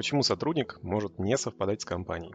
Почему сотрудник может не совпадать с компанией?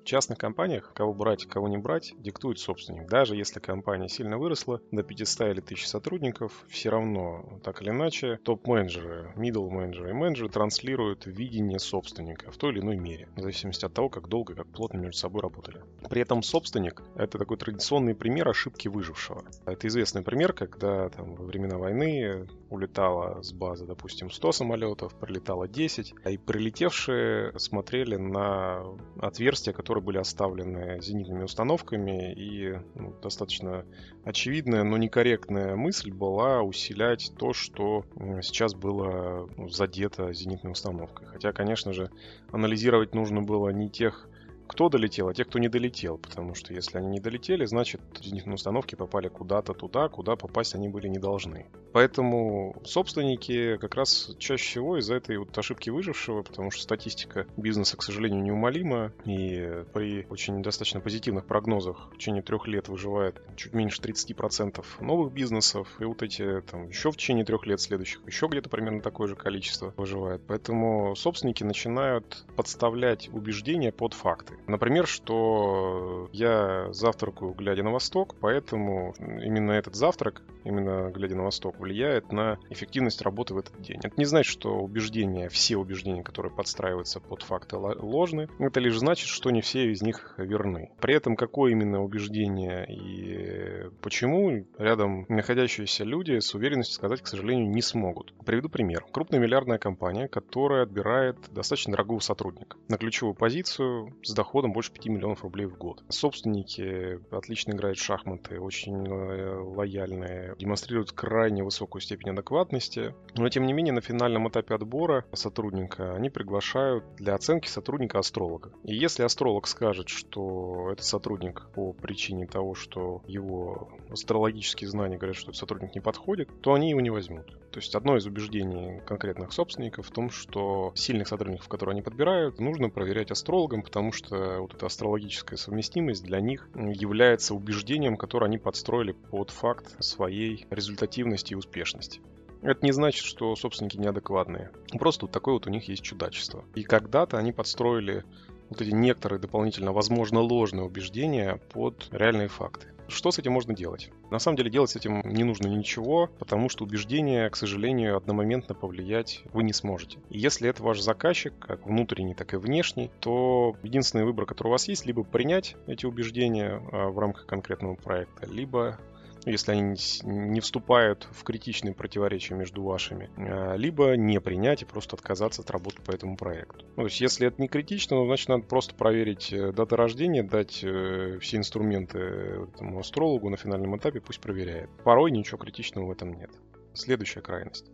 В частных компаниях, кого брать, кого не брать, диктует собственник. Даже если компания сильно выросла до 500 или 1000 сотрудников, все равно, так или иначе, топ-менеджеры, middle менеджеры и менеджеры транслируют видение собственника в той или иной мере, в зависимости от того, как долго, как плотно между собой работали. При этом собственник — это такой традиционный пример ошибки выжившего. Это известный пример, когда там, во времена войны улетала с базы, допустим, 100 самолетов, прилетало 10, а и прилетевшие смотрели на отверстия, которые были оставлены зенитными установками, и ну, достаточно очевидная, но некорректная мысль была усилять то, что сейчас было ну, задето зенитной установкой. Хотя, конечно же, анализировать нужно было не тех кто долетел, а те, кто не долетел. Потому что если они не долетели, значит зенитные установки попали куда-то туда, куда попасть они были не должны. Поэтому собственники как раз чаще всего из-за этой вот ошибки выжившего, потому что статистика бизнеса, к сожалению, неумолима, и при очень достаточно позитивных прогнозах в течение трех лет выживает чуть меньше 30% новых бизнесов, и вот эти там еще в течение трех лет следующих еще где-то примерно такое же количество выживает. Поэтому собственники начинают подставлять убеждения под факты. Например, что я завтракаю, глядя на восток, поэтому именно этот завтрак, именно глядя на восток, влияет на эффективность работы в этот день. Это не значит, что убеждения, все убеждения, которые подстраиваются под факты, ложны. Это лишь значит, что не все из них верны. При этом, какое именно убеждение и почему, рядом находящиеся люди с уверенностью сказать, к сожалению, не смогут. Приведу пример. Крупная миллиардная компания, которая отбирает достаточно дорогого сотрудника на ключевую позицию с доходом доходом больше 5 миллионов рублей в год. Собственники отлично играют в шахматы, очень э, лояльные, демонстрируют крайне высокую степень адекватности. Но, тем не менее, на финальном этапе отбора сотрудника они приглашают для оценки сотрудника астролога. И если астролог скажет, что этот сотрудник по причине того, что его астрологические знания говорят, что этот сотрудник не подходит, то они его не возьмут. То есть одно из убеждений конкретных собственников в том, что сильных сотрудников, которые они подбирают, нужно проверять астрологом, потому что вот эта астрологическая совместимость для них является убеждением, которое они подстроили под факт своей результативности и успешности. Это не значит, что собственники неадекватные. Просто вот такое вот у них есть чудачество. И когда-то они подстроили вот эти некоторые дополнительно, возможно, ложные убеждения под реальные факты. Что с этим можно делать? На самом деле делать с этим не нужно ничего, потому что убеждения, к сожалению, одномоментно повлиять вы не сможете. И если это ваш заказчик, как внутренний, так и внешний, то единственный выбор, который у вас есть, либо принять эти убеждения а, в рамках конкретного проекта, либо если они не вступают в критичные противоречия между вашими, а, либо не принять и просто отказаться от работы по этому проекту. Ну, то есть, если это не критично, ну, значит, надо просто проверить э, даты рождения, дать э, все инструменты этому астрологу на финальном этапе, пусть проверяет. Порой ничего критичного в этом нет. Следующая крайность.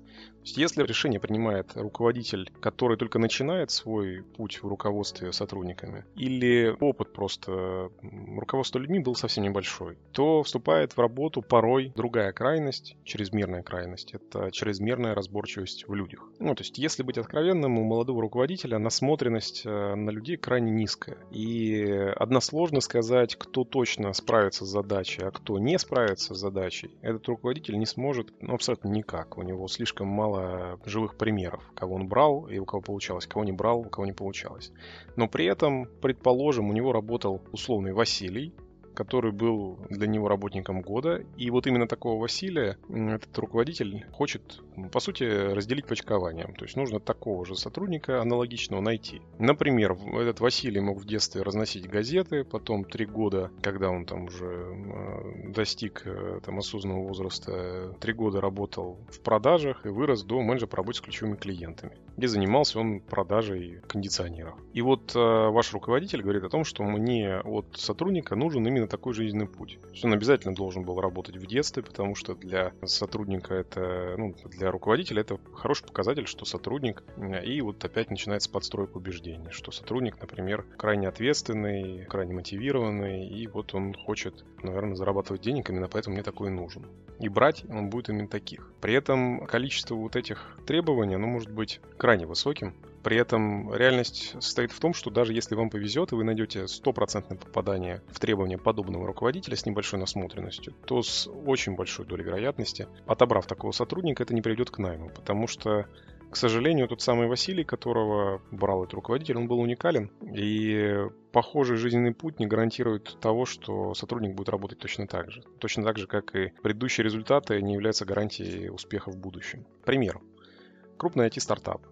То есть, если решение принимает руководитель, который только начинает свой путь в руководстве сотрудниками, или опыт просто руководства людьми был совсем небольшой, то вступает в работу порой другая крайность, чрезмерная крайность. Это чрезмерная разборчивость в людях. Ну, то есть, если быть откровенным, у молодого руководителя насмотренность э, на людей крайне низкая. И односложно сказать, кто точно справится с задачей, а кто не справится с задачей, этот руководитель не сможет ну, абсолютно никак. У него слишком мало живых примеров, кого он брал и у кого получалось, кого не брал, у кого не получалось. Но при этом, предположим, у него работал условный Василий, который был для него работником года. И вот именно такого Василия этот руководитель хочет, по сути, разделить почкованием. То есть нужно такого же сотрудника аналогичного найти. Например, этот Василий мог в детстве разносить газеты, потом три года, когда он там уже достиг э, там, осознанного возраста, три года работал в продажах и вырос до менеджера по работе с ключевыми клиентами, где занимался он продажей кондиционеров. И вот э, ваш руководитель говорит о том, что мне от сотрудника нужен именно такой жизненный путь. То есть он обязательно должен был работать в детстве, потому что для сотрудника это, ну, для руководителя это хороший показатель, что сотрудник, и вот опять начинается подстройка убеждений, что сотрудник, например, крайне ответственный, крайне мотивированный, и вот он хочет, наверное, зарабатывать денег, именно поэтому мне такой нужен. И брать он будет именно таких. При этом количество вот этих требований, оно может быть крайне высоким, при этом реальность состоит в том, что даже если вам повезет, и вы найдете стопроцентное попадание в требования подобного руководителя с небольшой насмотренностью, то с очень большой долей вероятности, отобрав такого сотрудника, это не приведет к найму, потому что К сожалению, тот самый Василий, которого брал этот руководитель, он был уникален. И похожий жизненный путь не гарантирует того, что сотрудник будет работать точно так же. Точно так же, как и предыдущие результаты не являются гарантией успеха в будущем. Пример. Крупный IT-стартап.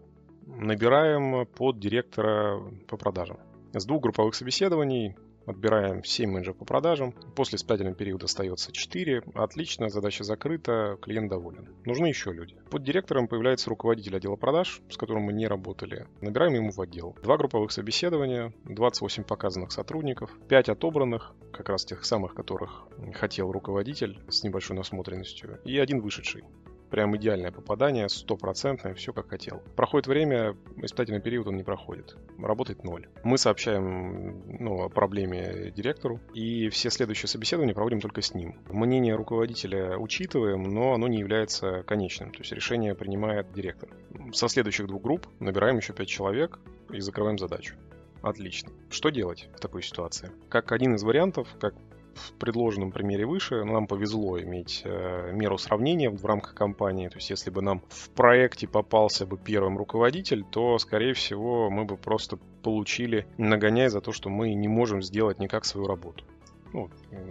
Набираем под директора по продажам. С двух групповых собеседований Отбираем 7 менеджеров по продажам. После испытательного периода остается 4. Отлично, задача закрыта, клиент доволен. Нужны еще люди. Под директором появляется руководитель отдела продаж, с которым мы не работали. Набираем ему в отдел. Два групповых собеседования, 28 показанных сотрудников, 5 отобранных, как раз тех самых, которых хотел руководитель с небольшой насмотренностью, и один вышедший прям идеальное попадание, стопроцентное, все как хотел. Проходит время, испытательный период он не проходит. Работает ноль. Мы сообщаем ну, о проблеме директору, и все следующие собеседования проводим только с ним. Мнение руководителя учитываем, но оно не является конечным, то есть решение принимает директор. Со следующих двух групп набираем еще пять человек и закрываем задачу. Отлично. Что делать в такой ситуации? Как один из вариантов, как в предложенном примере выше нам повезло иметь э, меру сравнения в рамках компании. То есть если бы нам в проекте попался бы первым руководитель, то, скорее всего, мы бы просто получили нагоняй за то, что мы не можем сделать никак свою работу. Ну,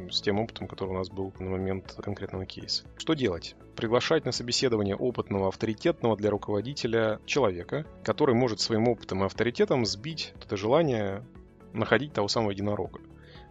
с тем опытом, который у нас был на момент конкретного кейса. Что делать? Приглашать на собеседование опытного, авторитетного для руководителя человека, который может своим опытом и авторитетом сбить это желание находить того самого единорога.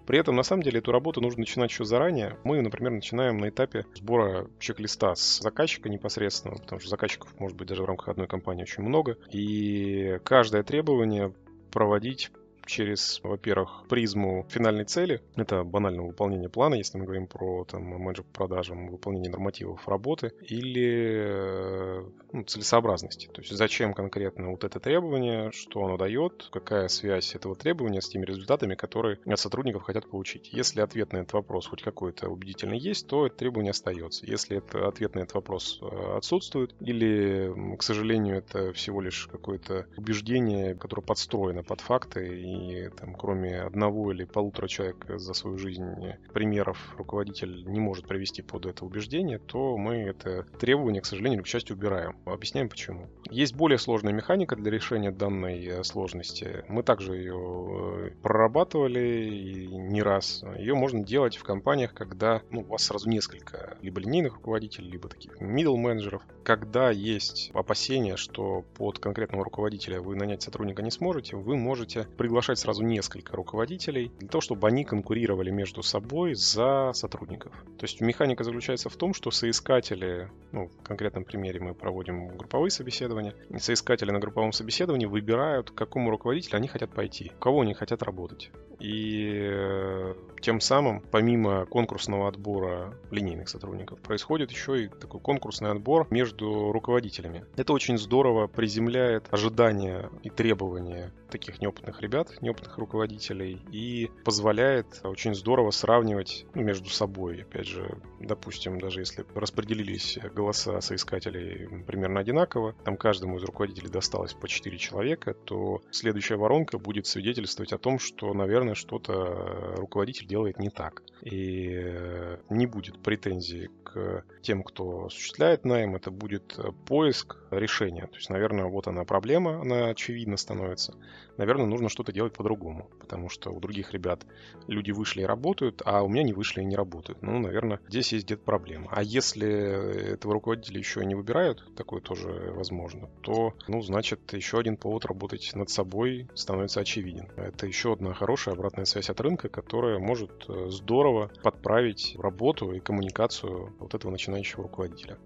При этом, на самом деле, эту работу нужно начинать еще заранее. Мы, например, начинаем на этапе сбора чек-листа с заказчика непосредственно, потому что заказчиков может быть даже в рамках одной компании очень много. И каждое требование проводить через, во-первых, призму финальной цели. Это банальное выполнение плана, если мы говорим про там, менеджер по продажам, выполнение нормативов работы, или э, ну, целесообразности. То есть зачем конкретно вот это требование, что оно дает, какая связь этого требования с теми результатами, которые от сотрудников хотят получить. Если ответ на этот вопрос хоть какой-то убедительный есть, то это требование остается. Если это ответ на этот вопрос э, отсутствует, или, к сожалению, это всего лишь какое-то убеждение, которое подстроено под факты и и там, кроме одного или полутора человек за свою жизнь примеров руководитель не может привести под это убеждение, то мы это требование, к сожалению, к счастью, убираем. Объясняем почему. Есть более сложная механика для решения данной сложности. Мы также ее э, прорабатывали и не раз. Ее можно делать в компаниях, когда ну, у вас сразу несколько либо линейных руководителей, либо таких middle менеджеров. Когда есть опасения, что под конкретного руководителя вы нанять сотрудника не сможете, вы можете приглашать приглашать сразу несколько руководителей для того, чтобы они конкурировали между собой за сотрудников. То есть механика заключается в том, что соискатели, ну, в конкретном примере мы проводим групповые собеседования, и соискатели на групповом собеседовании выбирают, к какому руководителю они хотят пойти, у кого они хотят работать. И э, тем самым, помимо конкурсного отбора линейных сотрудников, происходит еще и такой конкурсный отбор между руководителями. Это очень здорово приземляет ожидания и требования таких неопытных ребят, неопытных руководителей и позволяет очень здорово сравнивать ну, между собой. Опять же, допустим, даже если распределились голоса соискателей примерно одинаково, там каждому из руководителей досталось по 4 человека, то следующая воронка будет свидетельствовать о том, что, наверное, что-то руководитель делает не так. И э, не будет претензий к тем, кто осуществляет найм, это будет поиск решения. То есть, наверное, вот она проблема, она очевидно становится наверное, нужно что-то делать по-другому, потому что у других ребят люди вышли и работают, а у меня не вышли и не работают. Ну, наверное, здесь есть где-то проблема. А если этого руководителя еще и не выбирают, такое тоже возможно, то, ну, значит, еще один повод работать над собой становится очевиден. Это еще одна хорошая обратная связь от рынка, которая может э, здорово подправить работу и коммуникацию вот этого начинающего руководителя.